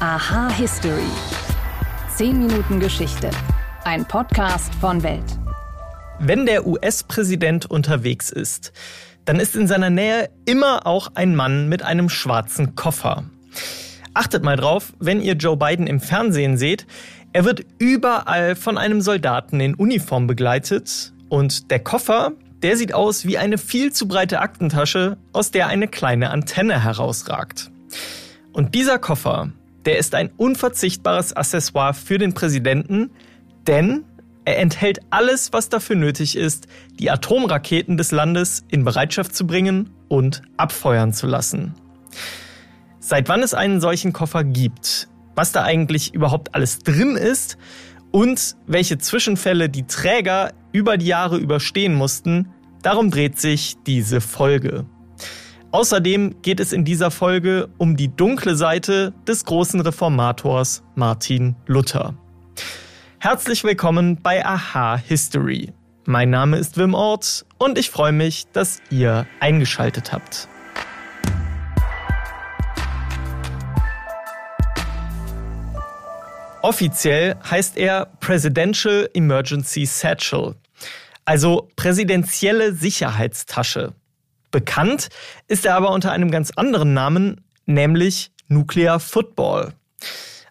Aha History. 10 Minuten Geschichte. Ein Podcast von Welt. Wenn der US-Präsident unterwegs ist, dann ist in seiner Nähe immer auch ein Mann mit einem schwarzen Koffer. Achtet mal drauf, wenn ihr Joe Biden im Fernsehen seht, er wird überall von einem Soldaten in Uniform begleitet und der Koffer, der sieht aus wie eine viel zu breite Aktentasche, aus der eine kleine Antenne herausragt. Und dieser Koffer, der ist ein unverzichtbares Accessoire für den Präsidenten, denn er enthält alles, was dafür nötig ist, die Atomraketen des Landes in Bereitschaft zu bringen und abfeuern zu lassen. Seit wann es einen solchen Koffer gibt, was da eigentlich überhaupt alles drin ist und welche Zwischenfälle die Träger über die Jahre überstehen mussten, darum dreht sich diese Folge. Außerdem geht es in dieser Folge um die dunkle Seite des großen Reformators Martin Luther. Herzlich willkommen bei Aha History. Mein Name ist Wim Ort und ich freue mich, dass ihr eingeschaltet habt. Offiziell heißt er Presidential Emergency Satchel, also präsidentielle Sicherheitstasche. Bekannt ist er aber unter einem ganz anderen Namen, nämlich Nuclear Football.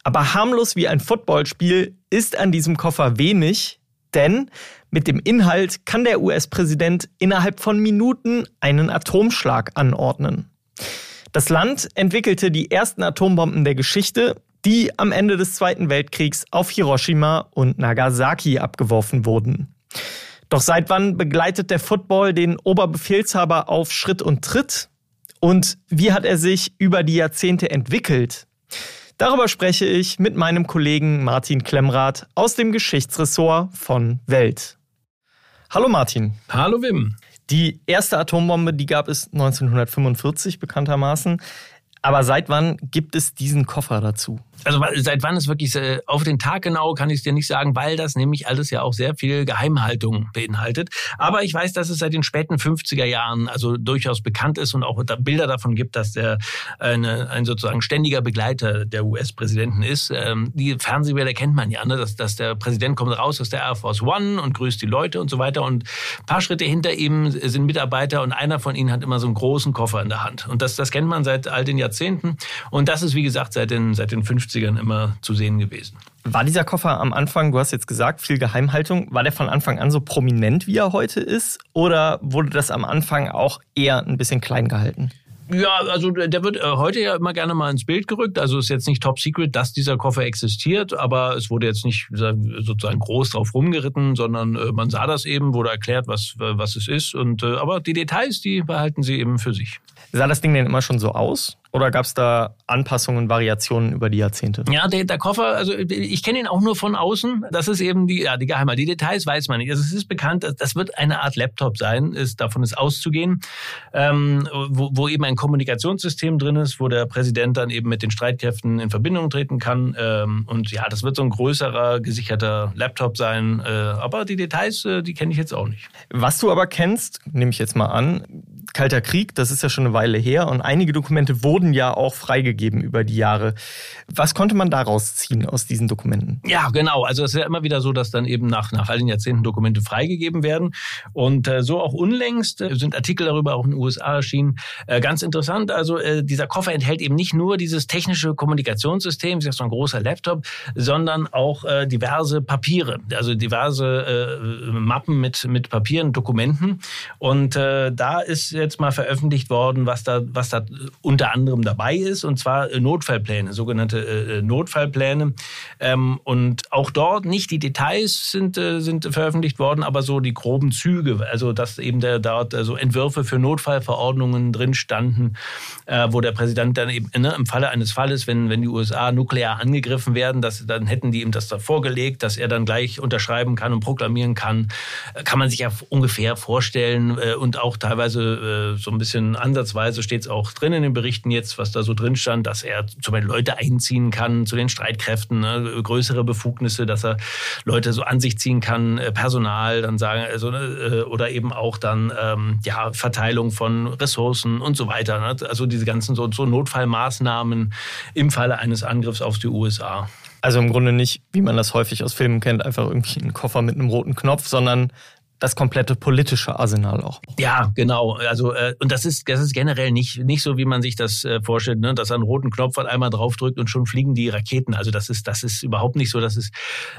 Aber harmlos wie ein Footballspiel ist an diesem Koffer wenig, denn mit dem Inhalt kann der US-Präsident innerhalb von Minuten einen Atomschlag anordnen. Das Land entwickelte die ersten Atombomben der Geschichte, die am Ende des Zweiten Weltkriegs auf Hiroshima und Nagasaki abgeworfen wurden. Doch seit wann begleitet der Football den Oberbefehlshaber auf Schritt und Tritt? Und wie hat er sich über die Jahrzehnte entwickelt? Darüber spreche ich mit meinem Kollegen Martin Klemmrath aus dem Geschichtsressort von Welt. Hallo Martin. Hallo Wim. Die erste Atombombe, die gab es 1945 bekanntermaßen. Aber seit wann gibt es diesen Koffer dazu? Also seit wann ist wirklich äh, auf den Tag genau, kann ich es dir nicht sagen, weil das nämlich alles ja auch sehr viel Geheimhaltung beinhaltet. Aber ich weiß, dass es seit den späten 50er Jahren also durchaus bekannt ist und auch Bilder davon gibt, dass der eine, ein sozusagen ständiger Begleiter der US-Präsidenten ist. Ähm, die Fernsehbilder kennt man ja, ne? dass, dass der Präsident kommt raus aus der Air Force One und grüßt die Leute und so weiter. Und ein paar Schritte hinter ihm sind Mitarbeiter und einer von ihnen hat immer so einen großen Koffer in der Hand. Und das, das kennt man seit all den Jahrzehnten. Und das ist, wie gesagt, seit den, seit den 50 50ern immer zu sehen gewesen. War dieser Koffer am Anfang, du hast jetzt gesagt, viel Geheimhaltung, war der von Anfang an so prominent, wie er heute ist? Oder wurde das am Anfang auch eher ein bisschen klein gehalten? Ja, also der wird äh, heute ja immer gerne mal ins Bild gerückt. Also ist jetzt nicht top secret, dass dieser Koffer existiert, aber es wurde jetzt nicht sozusagen groß drauf rumgeritten, sondern äh, man sah das eben, wurde erklärt, was, was es ist. Und, äh, aber die Details, die behalten sie eben für sich. Sah das Ding denn immer schon so aus? Oder gab es da Anpassungen, Variationen über die Jahrzehnte? Ja, der, der Koffer, also ich kenne ihn auch nur von außen. Das ist eben die, ja, die Geheimheit. Die Details weiß man nicht. Also es ist bekannt, das wird eine Art Laptop sein, ist, davon ist auszugehen, ähm, wo, wo eben ein Kommunikationssystem drin ist, wo der Präsident dann eben mit den Streitkräften in Verbindung treten kann. Ähm, und ja, das wird so ein größerer, gesicherter Laptop sein. Äh, aber die Details, äh, die kenne ich jetzt auch nicht. Was du aber kennst, nehme ich jetzt mal an, Kalter Krieg, das ist ja schon eine Weile her und einige Dokumente wurden ja auch freigegeben über die Jahre. Was konnte man daraus ziehen aus diesen Dokumenten? Ja, genau. Also es ist ja immer wieder so, dass dann eben nach, nach all den Jahrzehnten Dokumente freigegeben werden. Und äh, so auch unlängst äh, sind Artikel darüber auch in den USA erschienen. Äh, ganz interessant, also äh, dieser Koffer enthält eben nicht nur dieses technische Kommunikationssystem, das ist so ein großer Laptop, sondern auch äh, diverse Papiere, also diverse äh, Mappen mit, mit Papieren, Dokumenten. Und da ist jetzt mal veröffentlicht worden, was da, was da unter anderem dabei ist, und zwar äh, Notfallpläne, sogenannte äh, äh, Notfallpläne. Ähm, und auch dort nicht die Details sind, sind veröffentlicht worden, aber so die groben Züge, also dass eben der, dort so Entwürfe für Notfallverordnungen drin standen, wo der Präsident dann eben ne, im Falle eines Falles, wenn, wenn die USA nuklear angegriffen werden, dass, dann hätten die ihm das da vorgelegt, dass er dann gleich unterschreiben kann und proklamieren kann. Kann man sich ja ungefähr vorstellen und auch teilweise äh, so ein bisschen ansatzweise steht es auch drin in den Berichten jetzt, was da so drin stand, dass er zum Beispiel Leute einziehen kann zu den Streitkräften, ne, größere Befugnisse, dass er Leute so an sich ziehen kann, äh, Personal, dann sagen, also, ne, äh, oder eben auch dann ähm, ja Verteilung von Ressourcen und so weiter. Ne? Also diese ganzen so, so Notfallmaßnahmen im Falle eines Angriffs auf die USA. Also im Grunde nicht, wie man das häufig aus Filmen kennt, einfach irgendwie einen Koffer mit einem roten Knopf, sondern das komplette politische Arsenal auch. Ja, genau. Also äh, und das ist das ist generell nicht nicht so, wie man sich das äh, vorstellt, ne? dass er einen roten Knopf halt einmal draufdrückt und schon fliegen die Raketen. Also das ist das ist überhaupt nicht so. Das ist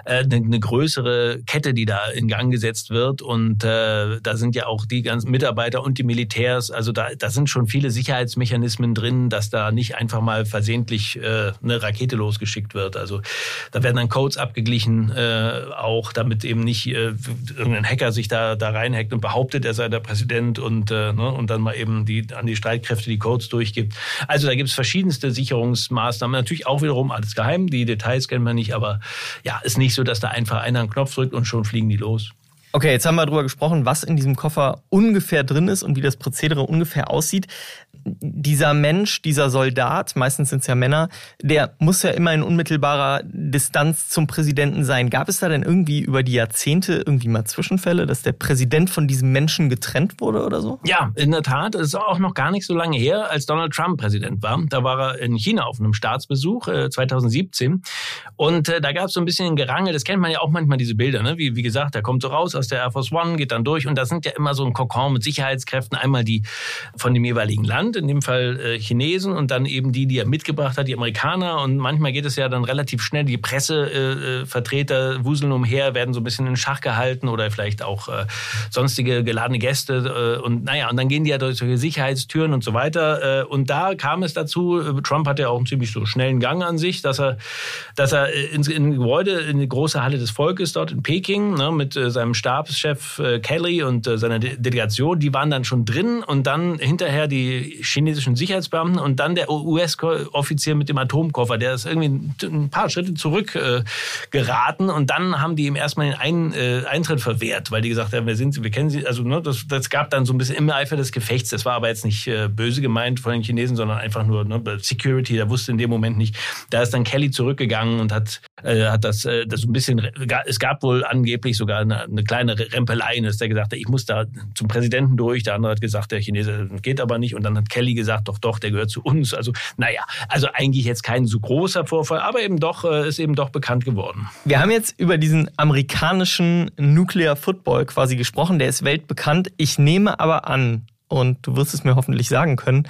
äh, eine, eine größere Kette, die da in Gang gesetzt wird und äh, da sind ja auch die ganzen Mitarbeiter und die Militärs. Also da da sind schon viele Sicherheitsmechanismen drin, dass da nicht einfach mal versehentlich äh, eine Rakete losgeschickt wird. Also da werden dann Codes abgeglichen, äh, auch damit eben nicht äh, irgendein Hacker sich sich da, da reinhackt und behauptet, er sei der Präsident und, äh, ne, und dann mal eben die, an die Streitkräfte die Codes durchgibt. Also da gibt es verschiedenste Sicherungsmaßnahmen. Natürlich auch wiederum alles geheim. Die Details kennen wir nicht, aber ja, ist nicht so, dass da einfach einer einen Knopf drückt und schon fliegen die los. Okay, jetzt haben wir darüber gesprochen, was in diesem Koffer ungefähr drin ist und wie das Prozedere ungefähr aussieht dieser Mensch, dieser Soldat, meistens sind es ja Männer, der muss ja immer in unmittelbarer Distanz zum Präsidenten sein. Gab es da denn irgendwie über die Jahrzehnte irgendwie mal Zwischenfälle, dass der Präsident von diesem Menschen getrennt wurde oder so? Ja, in der Tat. Es ist auch noch gar nicht so lange her, als Donald Trump Präsident war. Da war er in China auf einem Staatsbesuch äh, 2017 und äh, da gab es so ein bisschen ein Gerangel. Das kennt man ja auch manchmal diese Bilder. Ne? Wie, wie gesagt, er kommt so raus aus der Air Force One, geht dann durch und da sind ja immer so ein Kokon mit Sicherheitskräften. Einmal die von dem jeweiligen Land in dem Fall äh, Chinesen und dann eben die, die er mitgebracht hat, die Amerikaner. Und manchmal geht es ja dann relativ schnell. Die Pressevertreter äh, wuseln umher, werden so ein bisschen in Schach gehalten oder vielleicht auch äh, sonstige geladene Gäste. Äh, und naja, und dann gehen die ja durch solche Sicherheitstüren und so weiter. Äh, und da kam es dazu, äh, Trump hatte ja auch einen ziemlich so schnellen Gang an sich, dass er, dass er ins in Gebäude, in die große Halle des Volkes dort in Peking ne, mit äh, seinem Stabschef äh, Kelly und äh, seiner De Delegation, die waren dann schon drin und dann hinterher die chinesischen Sicherheitsbeamten und dann der US-Offizier mit dem Atomkoffer, der ist irgendwie ein paar Schritte zurück äh, geraten und dann haben die ihm erstmal den ein, Eintritt verwehrt, weil die gesagt haben, wer sind Sie, wir kennen Sie, also ne, das, das gab dann so ein bisschen im Eifer des Gefechts, das war aber jetzt nicht böse gemeint von den Chinesen, sondern einfach nur ne, Security, der wusste in dem Moment nicht. Da ist dann Kelly zurückgegangen und hat, äh, hat das, äh, das so ein bisschen, es gab wohl angeblich sogar eine, eine kleine Rempelei, dass der gesagt hat, ich muss da zum Präsidenten durch, der andere hat gesagt, der Chinese geht aber nicht und dann hat Kelly gesagt, doch, doch, der gehört zu uns. Also, naja, also eigentlich jetzt kein so großer Vorfall, aber eben doch, äh, ist eben doch bekannt geworden. Wir haben jetzt über diesen amerikanischen Nuclear Football quasi gesprochen, der ist weltbekannt. Ich nehme aber an, und du wirst es mir hoffentlich sagen können.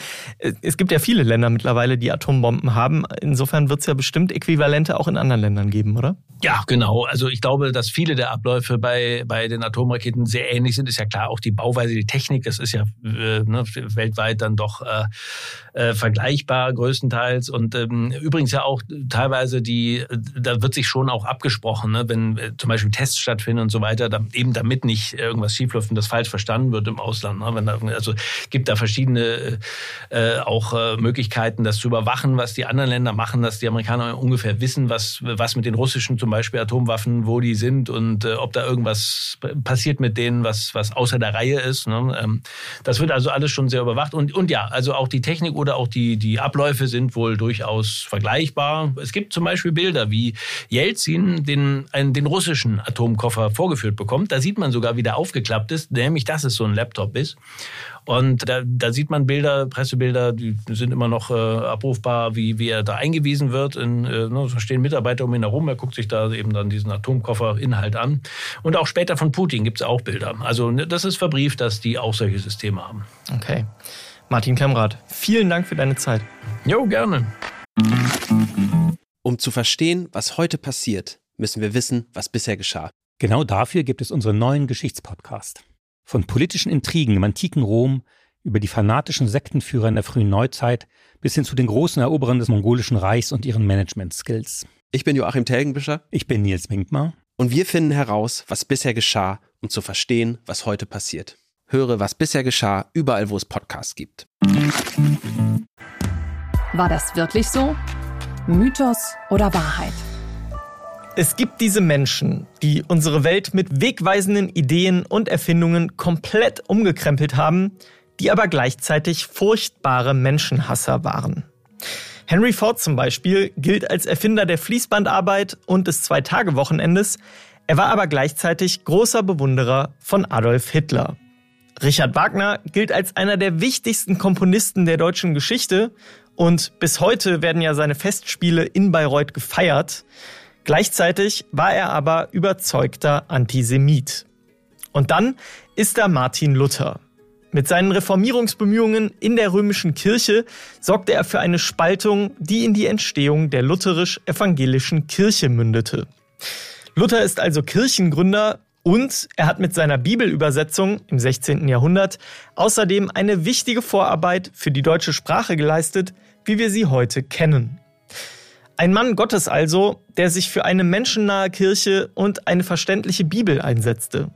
Es gibt ja viele Länder mittlerweile, die Atombomben haben. Insofern wird es ja bestimmt Äquivalente auch in anderen Ländern geben, oder? Ja, genau. Also ich glaube, dass viele der Abläufe bei, bei den Atomraketen sehr ähnlich sind. Ist ja klar, auch die Bauweise, die Technik, das ist ja äh, ne, weltweit dann doch äh, äh, vergleichbar größtenteils. Und ähm, übrigens ja auch teilweise die, da wird sich schon auch abgesprochen, ne, wenn äh, zum Beispiel Tests stattfinden und so weiter, da, eben damit nicht irgendwas schiefläuft und das falsch verstanden wird im Ausland. Ne, wenn da, also gibt da verschiedene äh, auch äh, Möglichkeiten, das zu überwachen, was die anderen Länder machen, dass die Amerikaner ungefähr wissen, was, was mit den russischen zum Beispiel Atomwaffen, wo die sind und äh, ob da irgendwas passiert mit denen, was, was außer der Reihe ist. Ne? Ähm, das wird also alles schon sehr überwacht. Und, und ja, also auch die Technik oder auch die, die Abläufe sind wohl durchaus vergleichbar. Es gibt zum Beispiel Bilder, wie Jelzin den, einen, den russischen Atomkoffer vorgeführt bekommt. Da sieht man sogar, wie der aufgeklappt ist, nämlich dass es so ein Laptop ist. Und da, da sieht man Bilder, Pressebilder, die sind immer noch äh, abrufbar, wie, wie er da eingewiesen wird. In, äh, ne, da stehen Mitarbeiter um ihn herum, er guckt sich da eben dann diesen Atomkoffer-Inhalt an. Und auch später von Putin gibt es auch Bilder. Also ne, das ist verbrieft, dass die auch solche Systeme haben. Okay. Martin Klemrath, vielen Dank für deine Zeit. Jo, gerne. Um zu verstehen, was heute passiert, müssen wir wissen, was bisher geschah. Genau dafür gibt es unseren neuen Geschichtspodcast. Von politischen Intrigen im antiken Rom über die fanatischen Sektenführer in der frühen Neuzeit bis hin zu den großen Eroberern des mongolischen Reichs und ihren Management-Skills. Ich bin Joachim Telgenbischer. Ich bin Nils Winkmar. Und wir finden heraus, was bisher geschah, um zu verstehen, was heute passiert. Höre, was bisher geschah, überall, wo es Podcasts gibt. War das wirklich so? Mythos oder Wahrheit? Es gibt diese Menschen, die unsere Welt mit wegweisenden Ideen und Erfindungen komplett umgekrempelt haben, die aber gleichzeitig furchtbare Menschenhasser waren. Henry Ford zum Beispiel gilt als Erfinder der Fließbandarbeit und des Zwei-Tage-Wochenendes. Er war aber gleichzeitig großer Bewunderer von Adolf Hitler. Richard Wagner gilt als einer der wichtigsten Komponisten der deutschen Geschichte und bis heute werden ja seine Festspiele in Bayreuth gefeiert. Gleichzeitig war er aber überzeugter Antisemit. Und dann ist da Martin Luther. Mit seinen Reformierungsbemühungen in der römischen Kirche sorgte er für eine Spaltung, die in die Entstehung der lutherisch-evangelischen Kirche mündete. Luther ist also Kirchengründer und er hat mit seiner Bibelübersetzung im 16. Jahrhundert außerdem eine wichtige Vorarbeit für die deutsche Sprache geleistet, wie wir sie heute kennen. Ein Mann Gottes also, der sich für eine menschennahe Kirche und eine verständliche Bibel einsetzte.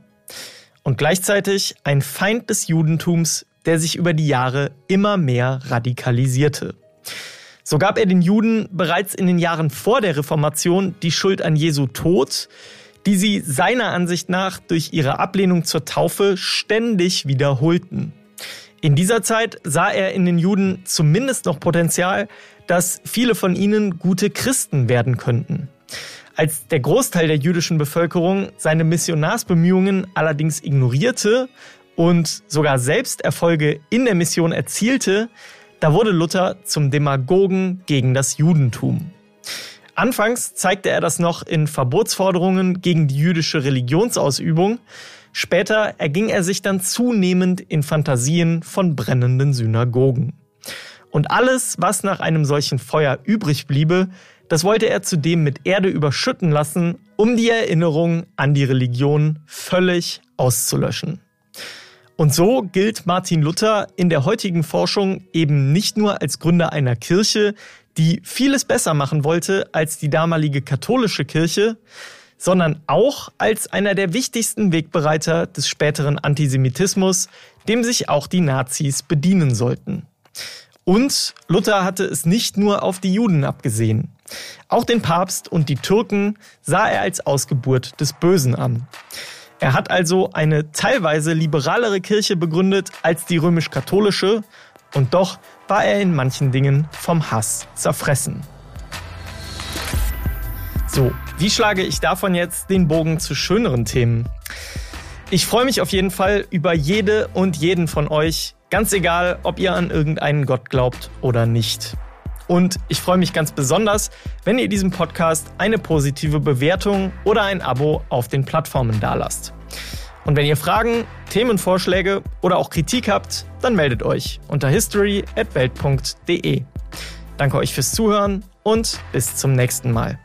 Und gleichzeitig ein Feind des Judentums, der sich über die Jahre immer mehr radikalisierte. So gab er den Juden bereits in den Jahren vor der Reformation die Schuld an Jesu Tod, die sie seiner Ansicht nach durch ihre Ablehnung zur Taufe ständig wiederholten. In dieser Zeit sah er in den Juden zumindest noch Potenzial, dass viele von ihnen gute Christen werden könnten. Als der Großteil der jüdischen Bevölkerung seine Missionarsbemühungen allerdings ignorierte und sogar selbst Erfolge in der Mission erzielte, da wurde Luther zum Demagogen gegen das Judentum. Anfangs zeigte er das noch in Verbotsforderungen gegen die jüdische Religionsausübung. Später erging er sich dann zunehmend in Fantasien von brennenden Synagogen. Und alles, was nach einem solchen Feuer übrig bliebe, das wollte er zudem mit Erde überschütten lassen, um die Erinnerung an die Religion völlig auszulöschen. Und so gilt Martin Luther in der heutigen Forschung eben nicht nur als Gründer einer Kirche, die vieles besser machen wollte als die damalige katholische Kirche, sondern auch als einer der wichtigsten Wegbereiter des späteren Antisemitismus, dem sich auch die Nazis bedienen sollten. Und Luther hatte es nicht nur auf die Juden abgesehen. Auch den Papst und die Türken sah er als Ausgeburt des Bösen an. Er hat also eine teilweise liberalere Kirche begründet als die römisch-katholische und doch war er in manchen Dingen vom Hass zerfressen. So, wie schlage ich davon jetzt den Bogen zu schöneren Themen? Ich freue mich auf jeden Fall über jede und jeden von euch, ganz egal, ob ihr an irgendeinen Gott glaubt oder nicht. Und ich freue mich ganz besonders, wenn ihr diesem Podcast eine positive Bewertung oder ein Abo auf den Plattformen dalasst. Und wenn ihr Fragen, Themenvorschläge oder auch Kritik habt, dann meldet euch unter history@welt.de. Danke euch fürs Zuhören und bis zum nächsten Mal.